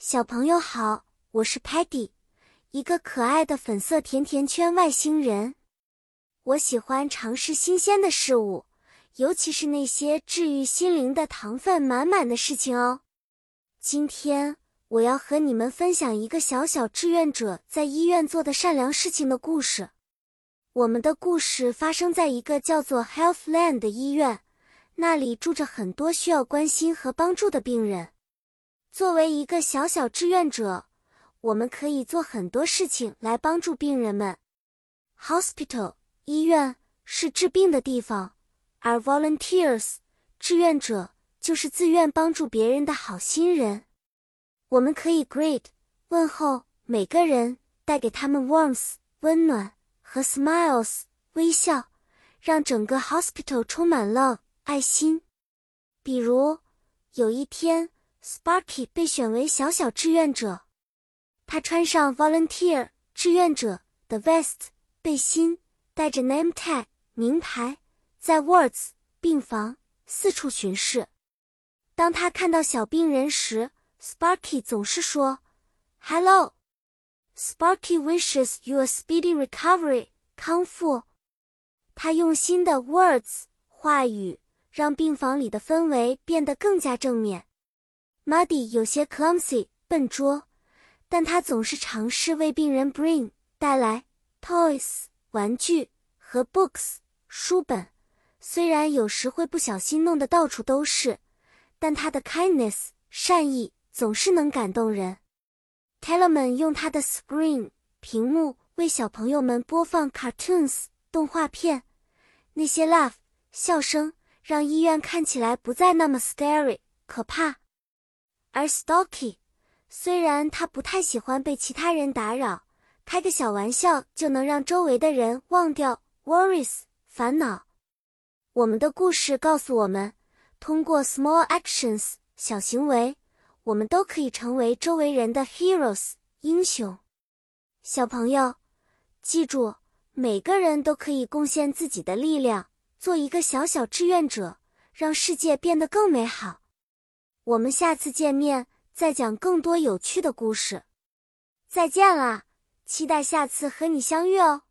小朋友好，我是 Patty，一个可爱的粉色甜甜圈外星人。我喜欢尝试新鲜的事物，尤其是那些治愈心灵的糖分满满的事情哦。今天我要和你们分享一个小小志愿者在医院做的善良事情的故事。我们的故事发生在一个叫做 Healthland 的医院，那里住着很多需要关心和帮助的病人。作为一个小小志愿者，我们可以做很多事情来帮助病人们。Hospital 医院是治病的地方，而 volunteers 志愿者就是自愿帮助别人的好心人。我们可以 greet 问候每个人，带给他们 warmth 温暖和 smiles 微笑，让整个 hospital 充满 love 爱心。比如有一天。Sparky 被选为小小志愿者，他穿上 volunteer 志愿者的 vest 背心，带着 name tag 名牌，在 wards 病房四处巡视。当他看到小病人时，Sparky 总是说 “Hello”。Sparky wishes you a speedy recovery，康复。他用心的 words 话语，让病房里的氛围变得更加正面。Muddy 有些 clumsy 笨拙，但他总是尝试为病人 bring 带来 toys 玩具和 books 书本。虽然有时会不小心弄得到处都是，但他的 kindness 善意总是能感动人。Tellerman 用他的 screen 屏幕为小朋友们播放 cartoons 动画片，那些 laugh 笑声让医院看起来不再那么 scary 可怕。而 Stocky，虽然他不太喜欢被其他人打扰，开个小玩笑就能让周围的人忘掉 worries 烦恼。我们的故事告诉我们，通过 small actions 小行为，我们都可以成为周围人的 heroes 英雄。小朋友，记住，每个人都可以贡献自己的力量，做一个小小志愿者，让世界变得更美好。我们下次见面再讲更多有趣的故事，再见啦，期待下次和你相遇哦。